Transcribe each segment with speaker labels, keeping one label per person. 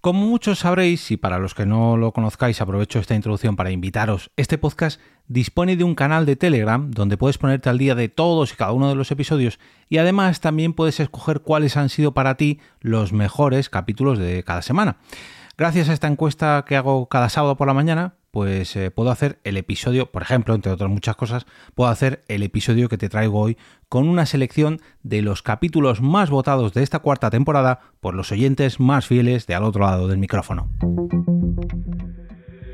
Speaker 1: Como muchos sabréis, y para los que no lo conozcáis, aprovecho esta introducción para invitaros, este podcast dispone de un canal de Telegram donde puedes ponerte al día de todos y cada uno de los episodios y además también puedes escoger cuáles han sido para ti los mejores capítulos de cada semana. Gracias a esta encuesta que hago cada sábado por la mañana, pues eh, puedo hacer el episodio, por ejemplo, entre otras muchas cosas, puedo hacer el episodio que te traigo hoy con una selección de los capítulos más votados de esta cuarta temporada por los oyentes más fieles de al otro lado del micrófono.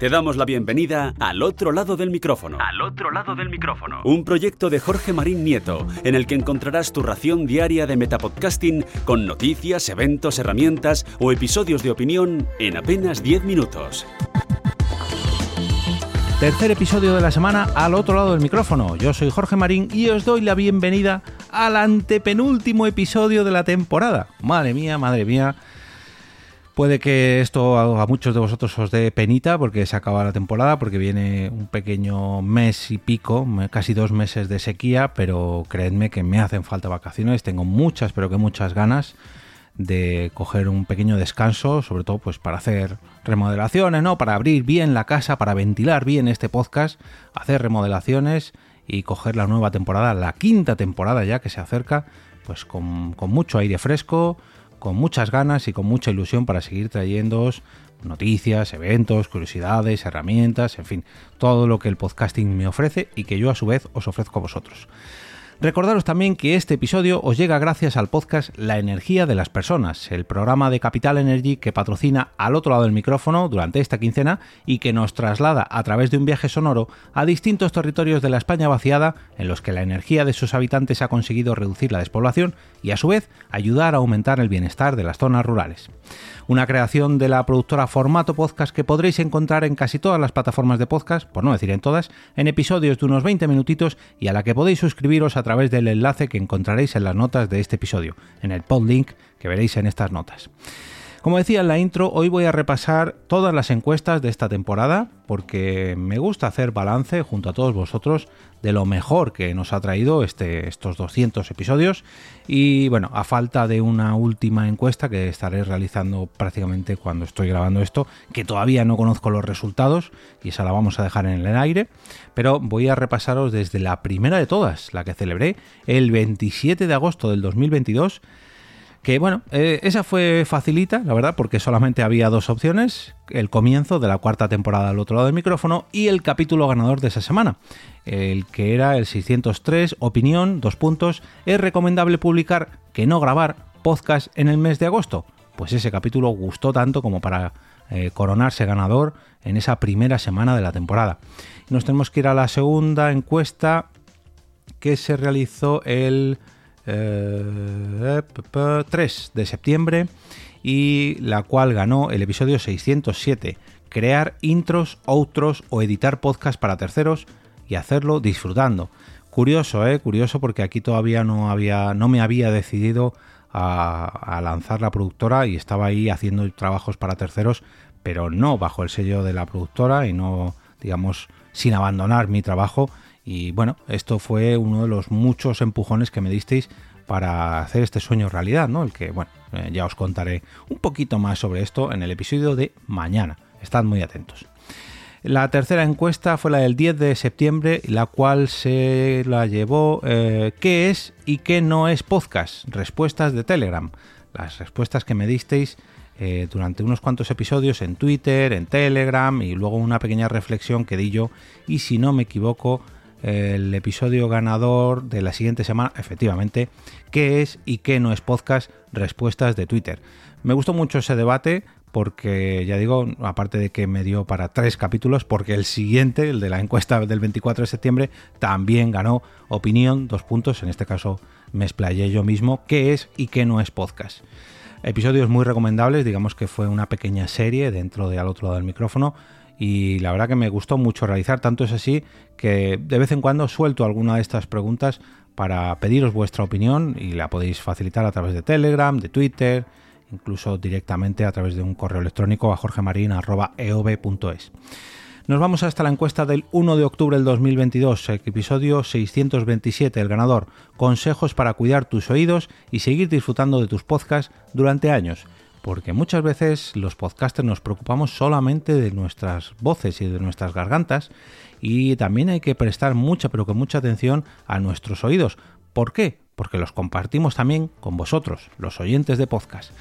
Speaker 2: Te damos la bienvenida al otro lado del micrófono.
Speaker 3: Al otro lado del micrófono.
Speaker 2: Un proyecto de Jorge Marín Nieto, en el que encontrarás tu ración diaria de metapodcasting con noticias, eventos, herramientas o episodios de opinión en apenas 10 minutos.
Speaker 1: Tercer episodio de la semana al otro lado del micrófono. Yo soy Jorge Marín y os doy la bienvenida al antepenúltimo episodio de la temporada. Madre mía, madre mía. Puede que esto a muchos de vosotros os dé penita porque se acaba la temporada, porque viene un pequeño mes y pico, casi dos meses de sequía, pero creedme que me hacen falta vacaciones, tengo muchas, pero que muchas ganas de coger un pequeño descanso, sobre todo pues para hacer remodelaciones, ¿no? Para abrir bien la casa, para ventilar bien este podcast, hacer remodelaciones y coger la nueva temporada, la quinta temporada ya que se acerca, pues con, con mucho aire fresco, con muchas ganas y con mucha ilusión para seguir trayéndoos noticias, eventos, curiosidades, herramientas, en fin, todo lo que el podcasting me ofrece y que yo a su vez os ofrezco a vosotros. Recordaros también que este episodio os llega gracias al podcast La energía de las personas, el programa de Capital Energy que patrocina al otro lado del micrófono durante esta quincena y que nos traslada a través de un viaje sonoro a distintos territorios de la España vaciada en los que la energía de sus habitantes ha conseguido reducir la despoblación y a su vez ayudar a aumentar el bienestar de las zonas rurales. Una creación de la productora Formato Podcast que podréis encontrar en casi todas las plataformas de podcast, por no decir en todas, en episodios de unos 20 minutitos y a la que podéis suscribiros a través del enlace que encontraréis en las notas de este episodio, en el podlink que veréis en estas notas. Como decía en la intro, hoy voy a repasar todas las encuestas de esta temporada porque me gusta hacer balance junto a todos vosotros de lo mejor que nos ha traído este, estos 200 episodios. Y bueno, a falta de una última encuesta que estaré realizando prácticamente cuando estoy grabando esto, que todavía no conozco los resultados y esa la vamos a dejar en el aire, pero voy a repasaros desde la primera de todas, la que celebré el 27 de agosto del 2022 que bueno, eh, esa fue facilita, la verdad, porque solamente había dos opciones, el comienzo de la cuarta temporada al otro lado del micrófono y el capítulo ganador de esa semana, el que era el 603, opinión, dos puntos, es recomendable publicar que no grabar podcast en el mes de agosto. Pues ese capítulo gustó tanto como para eh, coronarse ganador en esa primera semana de la temporada. Nos tenemos que ir a la segunda encuesta que se realizó el 3 eh, de septiembre y la cual ganó el episodio 607, crear intros, outros o editar podcast para terceros y hacerlo disfrutando. Curioso, eh, curioso porque aquí todavía no había, no me había decidido a, a, lanzar la productora y estaba ahí haciendo trabajos para terceros, pero no bajo el sello de la productora y no, digamos, sin abandonar mi trabajo y bueno, esto fue uno de los muchos empujones que me disteis para hacer este sueño realidad, ¿no? El que, bueno, eh, ya os contaré un poquito más sobre esto en el episodio de mañana. Estad muy atentos. La tercera encuesta fue la del 10 de septiembre, la cual se la llevó eh, ¿Qué es y qué no es podcast? Respuestas de Telegram. Las respuestas que me disteis eh, durante unos cuantos episodios en Twitter, en Telegram y luego una pequeña reflexión que di yo y si no me equivoco el episodio ganador de la siguiente semana, efectivamente, qué es y qué no es podcast, respuestas de Twitter. Me gustó mucho ese debate porque, ya digo, aparte de que me dio para tres capítulos, porque el siguiente, el de la encuesta del 24 de septiembre, también ganó opinión, dos puntos, en este caso me explayé yo mismo, qué es y qué no es podcast. Episodios muy recomendables, digamos que fue una pequeña serie dentro de al otro lado del micrófono, y la verdad que me gustó mucho realizar, tanto es así que de vez en cuando suelto alguna de estas preguntas para pediros vuestra opinión y la podéis facilitar a través de Telegram, de Twitter, incluso directamente a través de un correo electrónico a jorgemarin.eov.es. Nos vamos hasta la encuesta del 1 de octubre del 2022, episodio 627, el ganador, consejos para cuidar tus oídos y seguir disfrutando de tus podcasts durante años. Porque muchas veces los podcasters nos preocupamos solamente de nuestras voces y de nuestras gargantas y también hay que prestar mucha pero que mucha atención a nuestros oídos. ¿Por qué? Porque los compartimos también con vosotros, los oyentes de podcast.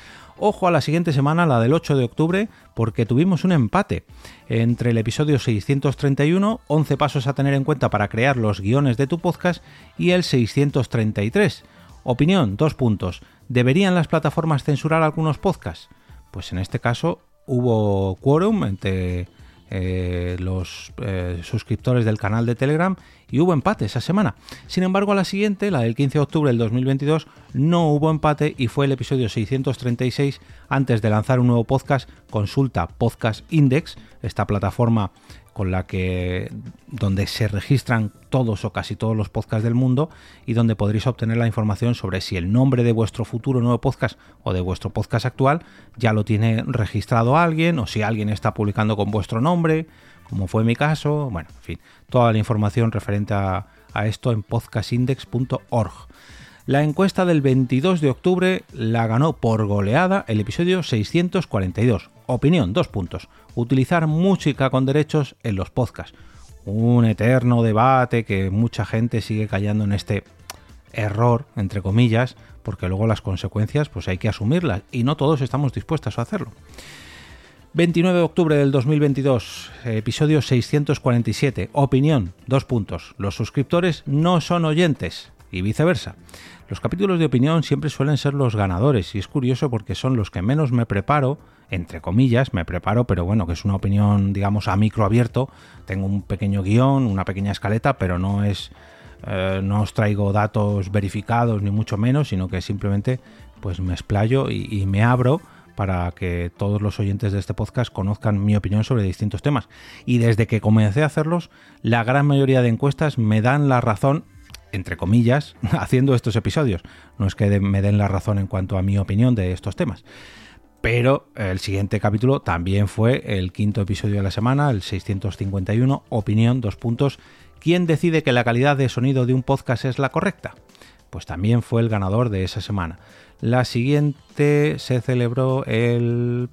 Speaker 1: Ojo a la siguiente semana, la del 8 de octubre, porque tuvimos un empate entre el episodio 631, 11 pasos a tener en cuenta para crear los guiones de tu podcast, y el 633. Opinión, dos puntos. ¿Deberían las plataformas censurar algunos podcasts? Pues en este caso hubo quórum entre eh, los eh, suscriptores del canal de Telegram y hubo empate esa semana. Sin embargo, a la siguiente, la del 15 de octubre del 2022, no hubo empate y fue el episodio 636. Antes de lanzar un nuevo podcast, consulta Podcast Index, esta plataforma con la que donde se registran todos o casi todos los podcasts del mundo y donde podréis obtener la información sobre si el nombre de vuestro futuro nuevo podcast o de vuestro podcast actual ya lo tiene registrado alguien o si alguien está publicando con vuestro nombre, como fue mi caso, bueno, en fin, toda la información referente a, a esto en podcastindex.org. La encuesta del 22 de octubre la ganó por goleada el episodio 642. Opinión, dos puntos. Utilizar música con derechos en los podcasts. Un eterno debate que mucha gente sigue callando en este error, entre comillas, porque luego las consecuencias pues hay que asumirlas y no todos estamos dispuestos a hacerlo. 29 de octubre del 2022, episodio 647. Opinión, dos puntos. Los suscriptores no son oyentes y viceversa. Los capítulos de opinión siempre suelen ser los ganadores y es curioso porque son los que menos me preparo, entre comillas, me preparo, pero bueno, que es una opinión, digamos, a micro abierto. Tengo un pequeño guion, una pequeña escaleta, pero no es... Eh, no os traigo datos verificados ni mucho menos, sino que simplemente pues me explayo y, y me abro para que todos los oyentes de este podcast conozcan mi opinión sobre distintos temas. Y desde que comencé a hacerlos, la gran mayoría de encuestas me dan la razón entre comillas, haciendo estos episodios. No es que me den la razón en cuanto a mi opinión de estos temas. Pero el siguiente capítulo también fue el quinto episodio de la semana, el 651, opinión, dos puntos. ¿Quién decide que la calidad de sonido de un podcast es la correcta? Pues también fue el ganador de esa semana. La siguiente se celebró el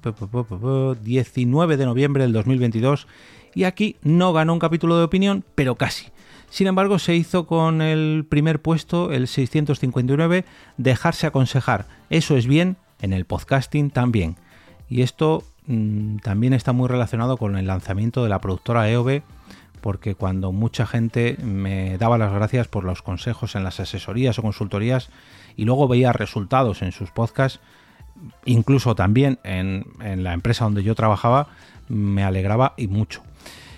Speaker 1: 19 de noviembre del 2022 y aquí no ganó un capítulo de opinión, pero casi. Sin embargo, se hizo con el primer puesto, el 659, dejarse aconsejar. Eso es bien, en el podcasting también. Y esto mmm, también está muy relacionado con el lanzamiento de la productora EOB, porque cuando mucha gente me daba las gracias por los consejos en las asesorías o consultorías y luego veía resultados en sus podcasts, incluso también en, en la empresa donde yo trabajaba, me alegraba y mucho.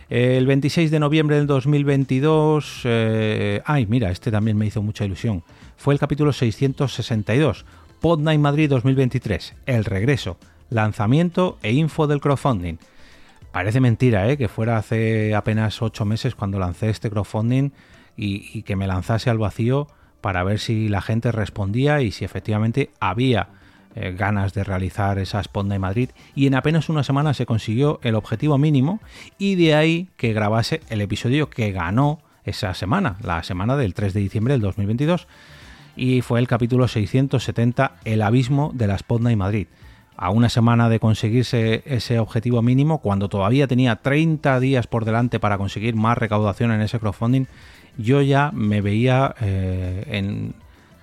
Speaker 1: El 26 de noviembre del 2022, eh, ay, mira, este también me hizo mucha ilusión. Fue el capítulo 662, Podnight Madrid 2023, el regreso, lanzamiento e info del crowdfunding. Parece mentira, ¿eh? que fuera hace apenas 8 meses cuando lancé este crowdfunding y, y que me lanzase al vacío para ver si la gente respondía y si efectivamente había eh, ganas de realizar esa Sponda en Madrid y en apenas una semana se consiguió el objetivo mínimo y de ahí que grabase el episodio que ganó esa semana, la semana del 3 de diciembre del 2022 y fue el capítulo 670 El abismo de la Sponda en Madrid. A una semana de conseguirse ese objetivo mínimo, cuando todavía tenía 30 días por delante para conseguir más recaudación en ese crowdfunding, yo ya me veía eh, en,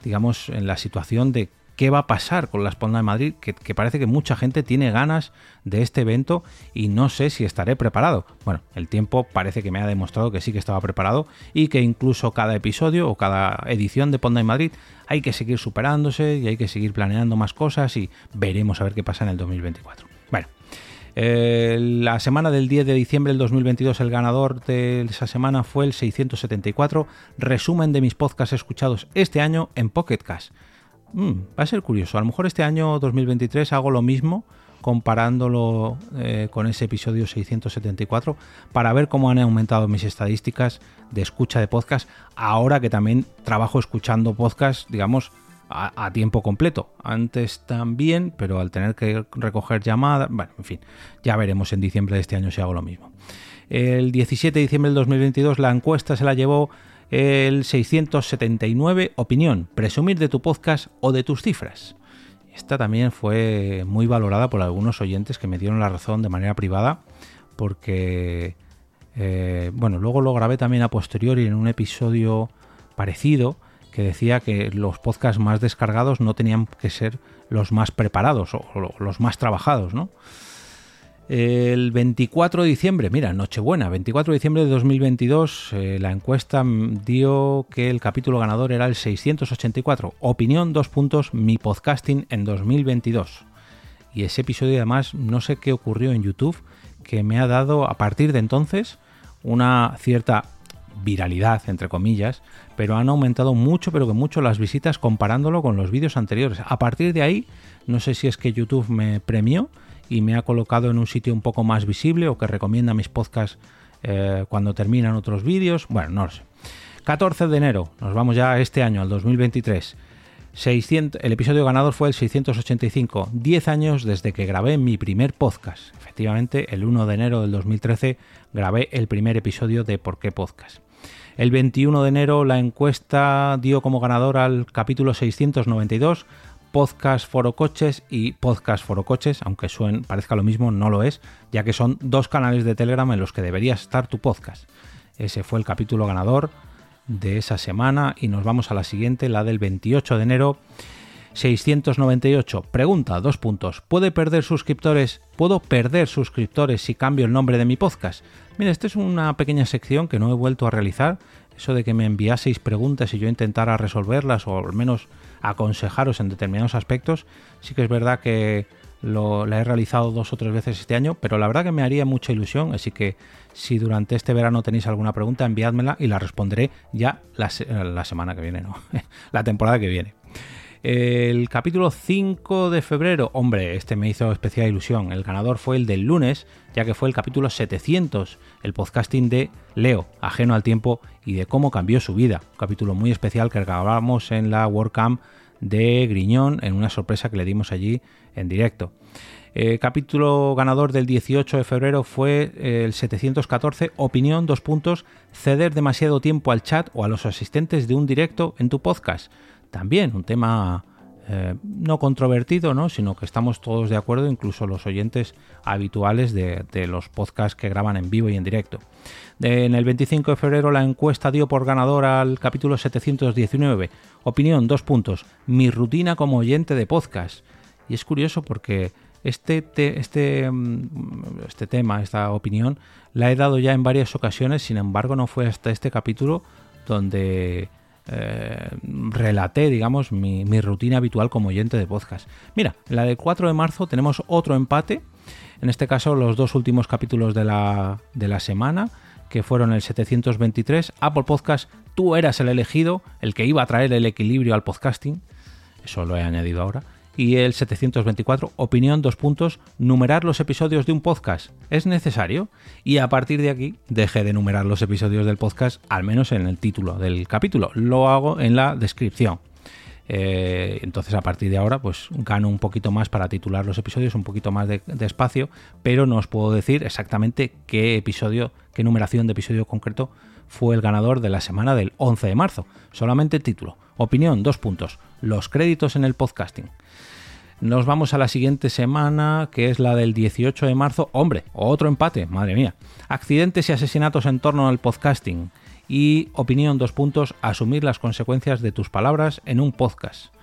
Speaker 1: digamos, en la situación de qué va a pasar con la Esponda de Madrid, que, que, parece que mucha gente tiene ganas de este evento y no sé si estaré preparado. Bueno, el tiempo parece que me ha demostrado que sí que estaba preparado y que incluso cada episodio o cada edición de Ponda en Madrid hay que seguir superándose y hay que seguir planeando más cosas y veremos a ver qué pasa en el 2024. Bueno. Eh, la semana del 10 de diciembre del 2022 el ganador de esa semana fue el 674 resumen de mis podcasts escuchados este año en Pocket Cash mm, va a ser curioso. A lo mejor este año 2023 hago lo mismo comparándolo eh, con ese episodio 674 para ver cómo han aumentado mis estadísticas de escucha de podcast ahora que también trabajo escuchando podcast, digamos, a, a, tiempo completo. Antes también, pero al tener que recoger llamadas, bueno, en fin, ya veremos en diciembre de este año si hago lo mismo. El 17 de diciembre del 2022 la encuesta se la llevó el 679 opinión, presumir de tu podcast o de tus cifras. Esta también fue muy valorada por algunos oyentes que me dieron la razón de manera privada porque, eh, bueno, luego lo grabé también a posteriori en un episodio parecido que decía que los podcasts más descargados no tenían que ser los más preparados o los más trabajados, ¿no? El 24 de diciembre, mira, Nochebuena, 24 de diciembre de 2022, eh, la encuesta dio que el capítulo ganador era el 684. Opinión, dos puntos, mi podcasting en 2022. Y ese episodio además, no sé qué ocurrió en YouTube, que me ha dado a partir de entonces una cierta viralidad, entre comillas, pero han aumentado mucho, pero que mucho las visitas comparándolo con los vídeos anteriores. A partir de ahí, no sé si es que YouTube me premió y me ha colocado en un sitio un poco más visible o que recomienda mis podcasts eh, cuando terminan otros vídeos. Bueno, no lo sé. 14 de enero, nos vamos ya este año, al 2023. 600, el episodio ganador fue el 685, 10 años desde que grabé mi primer podcast. Efectivamente, el 1 de enero del 2013 grabé el primer episodio de Por qué Podcast. El 21 de enero la encuesta dio como ganador al capítulo 692 Podcast Foro Coches y Podcast Foro Coches, aunque suen, parezca lo mismo, no lo es, ya que son dos canales de Telegram en los que debería estar tu podcast. Ese fue el capítulo ganador de esa semana y nos vamos a la siguiente, la del 28 de enero. 698. Pregunta, dos puntos. ¿Puede perder suscriptores? ¿Puedo perder suscriptores si cambio el nombre de mi podcast? Mira, esta es una pequeña sección que no he vuelto a realizar. Eso de que me enviaseis preguntas y yo intentara resolverlas o al menos aconsejaros en determinados aspectos. Sí que es verdad que lo, la he realizado dos o tres veces este año, pero la verdad que me haría mucha ilusión, así que si durante este verano tenéis alguna pregunta, enviádmela y la responderé ya la, la semana que viene, no, la temporada que viene. El capítulo 5 de febrero, hombre, este me hizo especial ilusión. El ganador fue el del lunes, ya que fue el capítulo 700, el podcasting de Leo, ajeno al tiempo y de cómo cambió su vida. Un capítulo muy especial que grabamos en la WordCamp de Griñón, en una sorpresa que le dimos allí en directo. El capítulo ganador del 18 de febrero fue el 714, opinión, dos puntos, ceder demasiado tiempo al chat o a los asistentes de un directo en tu podcast también un tema eh, no controvertido, ¿no? sino que estamos todos de acuerdo, incluso los oyentes habituales de, los podcasts que graban en vivo y en directo. en el 25 de febrero la encuesta dio por ganador al capítulo 719. Opinión, dos puntos. Mi rutina como oyente de podcast. Y es curioso porque este, este, mm, este tema, esta opinión, la he dado ya en varias ocasiones, sin embargo no fue hasta este capítulo donde eh, relaté, digamos, mi, rutina habitual como oyente de podcast. Mira, la del 4 de marzo tenemos otro empate, en este caso los dos últimos capítulos de la, de la semana, que fueron el 723, Apple Podcast, tú eras el elegido, el que iba a traer el equilibrio al podcasting, eso lo he añadido ahora, y el 724, opinión, dos puntos, numerar los episodios de un podcast. ¿Es necesario? Y a partir de aquí, deje de numerar los episodios del podcast, al menos en el título del capítulo. Lo hago en la descripción. Eh, entonces a partir de ahora pues gano un poquito más para titular los episodios, un poquito más de, de, espacio, pero no os puedo decir exactamente qué episodio, qué numeración de episodio concreto fue el ganador de la semana del 11 de marzo. Solamente título. Opinión, dos puntos. Los créditos en el podcasting. Nos vamos a la siguiente semana, que es la del 18 de marzo. Hombre, otro empate, madre mía. Accidentes y asesinatos en torno al podcasting. Y opinión, dos puntos, asumir las consecuencias de tus palabras en un podcast.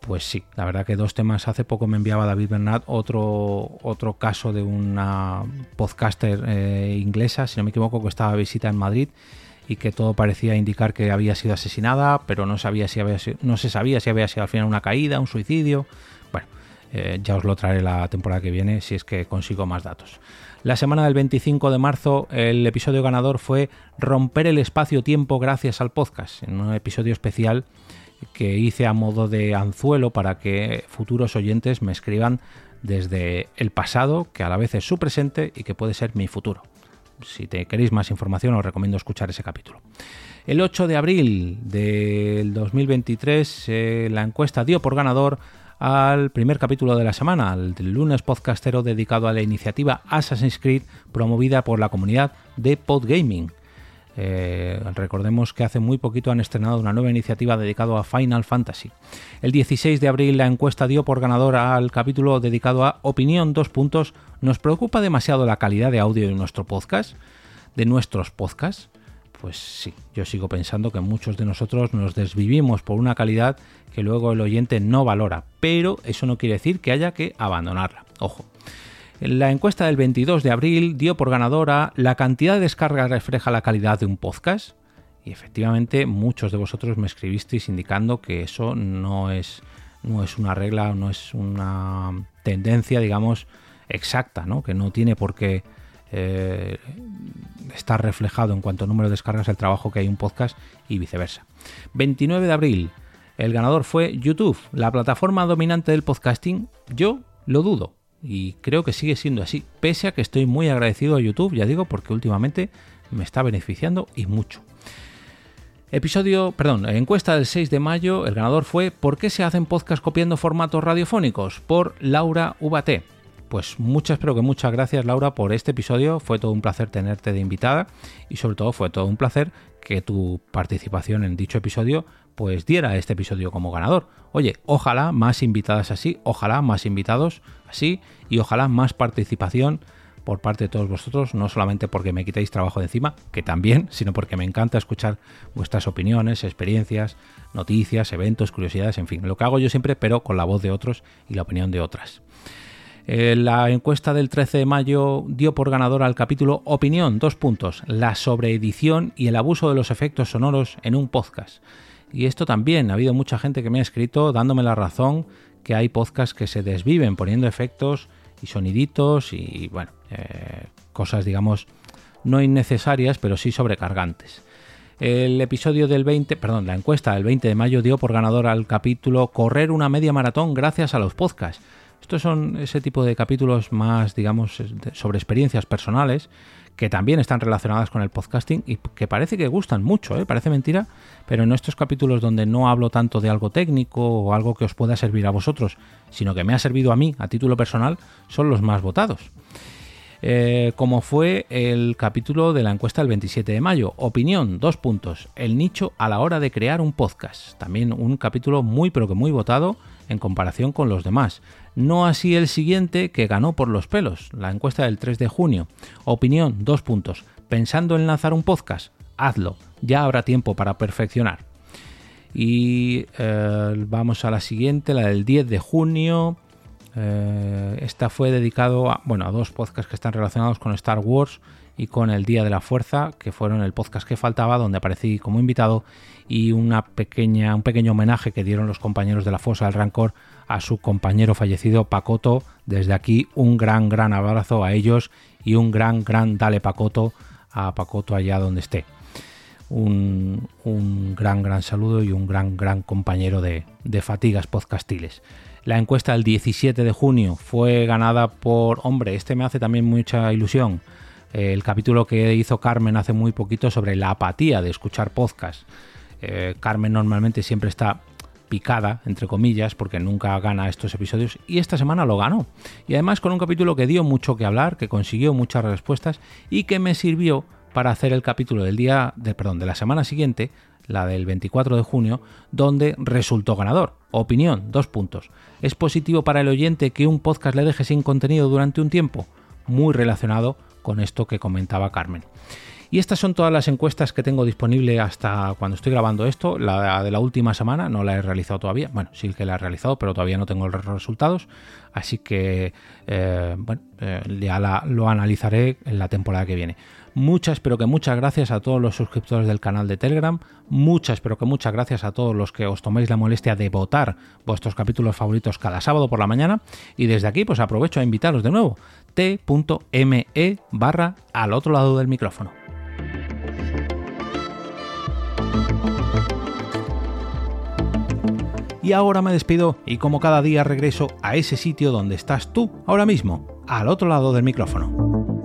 Speaker 1: Pues sí, la verdad que dos temas. Hace poco me enviaba David Bernat otro, otro caso de una podcaster eh, inglesa, si no me equivoco, que estaba a visita en Madrid y que todo parecía indicar que había sido asesinada, pero no, sabía si había no se sabía si había sido al final una caída, un suicidio. Bueno, eh, ya os lo traeré la temporada que viene si es que consigo más datos. La semana del 25 de marzo el episodio ganador fue Romper el espacio-tiempo gracias al podcast, en un episodio especial que hice a modo de anzuelo para que futuros oyentes me escriban desde el pasado, que a la vez es su presente y que puede ser mi futuro si te queréis más información os recomiendo escuchar ese capítulo. El 8 de abril del 2023 eh, la encuesta dio por ganador al primer capítulo de la semana, al lunes podcastero dedicado a la iniciativa Assassin's Creed promovida por la comunidad de Podgaming. Eh, recordemos que hace muy poquito han estrenado una nueva iniciativa dedicada a Final Fantasy. El 16 de abril la encuesta dio por ganador al capítulo dedicado a Opinión dos puntos. ¿Nos preocupa demasiado la calidad de audio de nuestro podcast? ¿De nuestros podcasts? Pues sí, yo sigo pensando que muchos de nosotros nos desvivimos por una calidad que luego el oyente no valora, pero eso no quiere decir que haya que abandonarla. Ojo. La encuesta del 22 de abril dio por ganadora la cantidad de descargas refleja la calidad de un podcast. Y efectivamente muchos de vosotros me escribisteis indicando que eso no es, no es una regla, no es una tendencia, digamos, exacta, ¿no? que no tiene por qué eh, estar reflejado en cuanto a número de descargas el trabajo que hay un podcast y viceversa. 29 de abril, el ganador fue YouTube, la plataforma dominante del podcasting. Yo lo dudo y creo que sigue siendo así, pese a que estoy muy agradecido a YouTube, ya digo, porque últimamente me está beneficiando y mucho. Episodio, perdón, encuesta del 6 de mayo, el ganador fue ¿Por qué se hacen podcasts copiando formatos radiofónicos? por Laura Ubaté. Pues muchas, pero que muchas gracias Laura por este episodio, fue todo un placer tenerte de invitada y sobre todo fue todo un placer que tu participación en dicho episodio pues diera este episodio como ganador. Oye, ojalá más invitadas así, ojalá más invitados así y ojalá más participación por parte de todos vosotros, no solamente porque me quitéis trabajo de encima, que también, sino porque me encanta escuchar vuestras opiniones, experiencias, noticias, eventos, curiosidades, en fin, lo que hago yo siempre, pero con la voz de otros y la opinión de otras. Eh, la encuesta del 13 de mayo dio por ganador al capítulo Opinión, dos puntos, la sobreedición y el abuso de los efectos sonoros en un podcast. Y esto también, ha habido mucha gente que me ha escrito dándome la razón que hay podcasts que se desviven poniendo efectos y soniditos y bueno, eh, cosas digamos no innecesarias, pero sí sobrecargantes. El episodio del 20, perdón, la encuesta del 20 de mayo dio por ganador al capítulo Correr una media maratón gracias a los podcasts. Estos son ese tipo de capítulos más, digamos, sobre experiencias personales que también están relacionadas con el podcasting y que parece que gustan mucho, ¿eh? parece mentira, pero en estos capítulos donde no hablo tanto de algo técnico o algo que os pueda servir a vosotros, sino que me ha servido a mí a título personal, son los más votados. Eh, como fue el capítulo de la encuesta del 27 de mayo. Opinión, dos puntos. El nicho a la hora de crear un podcast. También un capítulo muy pero que muy votado en comparación con los demás. No así el siguiente que ganó por los pelos, la encuesta del 3 de junio. Opinión, dos puntos. Pensando en lanzar un podcast, hazlo, ya habrá tiempo para perfeccionar. Y eh, vamos a la siguiente, la del 10 de junio. Eh, esta fue dedicado a, bueno, a dos podcasts que están relacionados con Star Wars y con el Día de la Fuerza, que fueron el podcast que faltaba, donde aparecí como invitado, y una pequeña, un pequeño homenaje que dieron los compañeros de la Fosa del Rancor a su compañero fallecido Pacoto. Desde aquí un gran, gran abrazo a ellos y un gran, gran dale Pacoto a Pacoto allá donde esté. Un, gran, gran saludo y un gran, gran compañero de, de fatigas podcastiles. La encuesta del 17 de junio fue ganada por, hombre, este me hace también mucha ilusión, el capítulo que hizo Carmen hace muy poquito sobre la apatía de escuchar podcast. Eh, Carmen normalmente siempre está picada, entre comillas, porque nunca gana estos episodios y esta semana lo ganó. Y además con un capítulo que dio mucho que hablar, que consiguió muchas respuestas y que me sirvió para hacer el capítulo del día, de, perdón, de la semana siguiente, la del 24 de junio, donde resultó ganador. Opinión, dos puntos. ¿Es positivo para el oyente que un podcast le deje sin contenido durante un tiempo? Muy relacionado con esto que comentaba Carmen. Y estas son todas las encuestas que tengo disponible hasta cuando estoy grabando esto. La de la última semana no la he realizado todavía. Bueno, sí que la he realizado, pero todavía no tengo los resultados. Así que, eh, bueno, eh, ya lo analizaré en la temporada que viene. Muchas, pero que muchas gracias a todos los suscriptores del canal de Telegram. Muchas, pero que muchas gracias a todos los que os toméis la molestia de votar vuestros capítulos favoritos cada sábado por la mañana. Y desde aquí, pues aprovecho a invitaros de nuevo. t.me barra al otro lado del micrófono. Y ahora me despido y como cada día regreso a ese sitio donde estás tú ahora mismo, al otro lado del micrófono.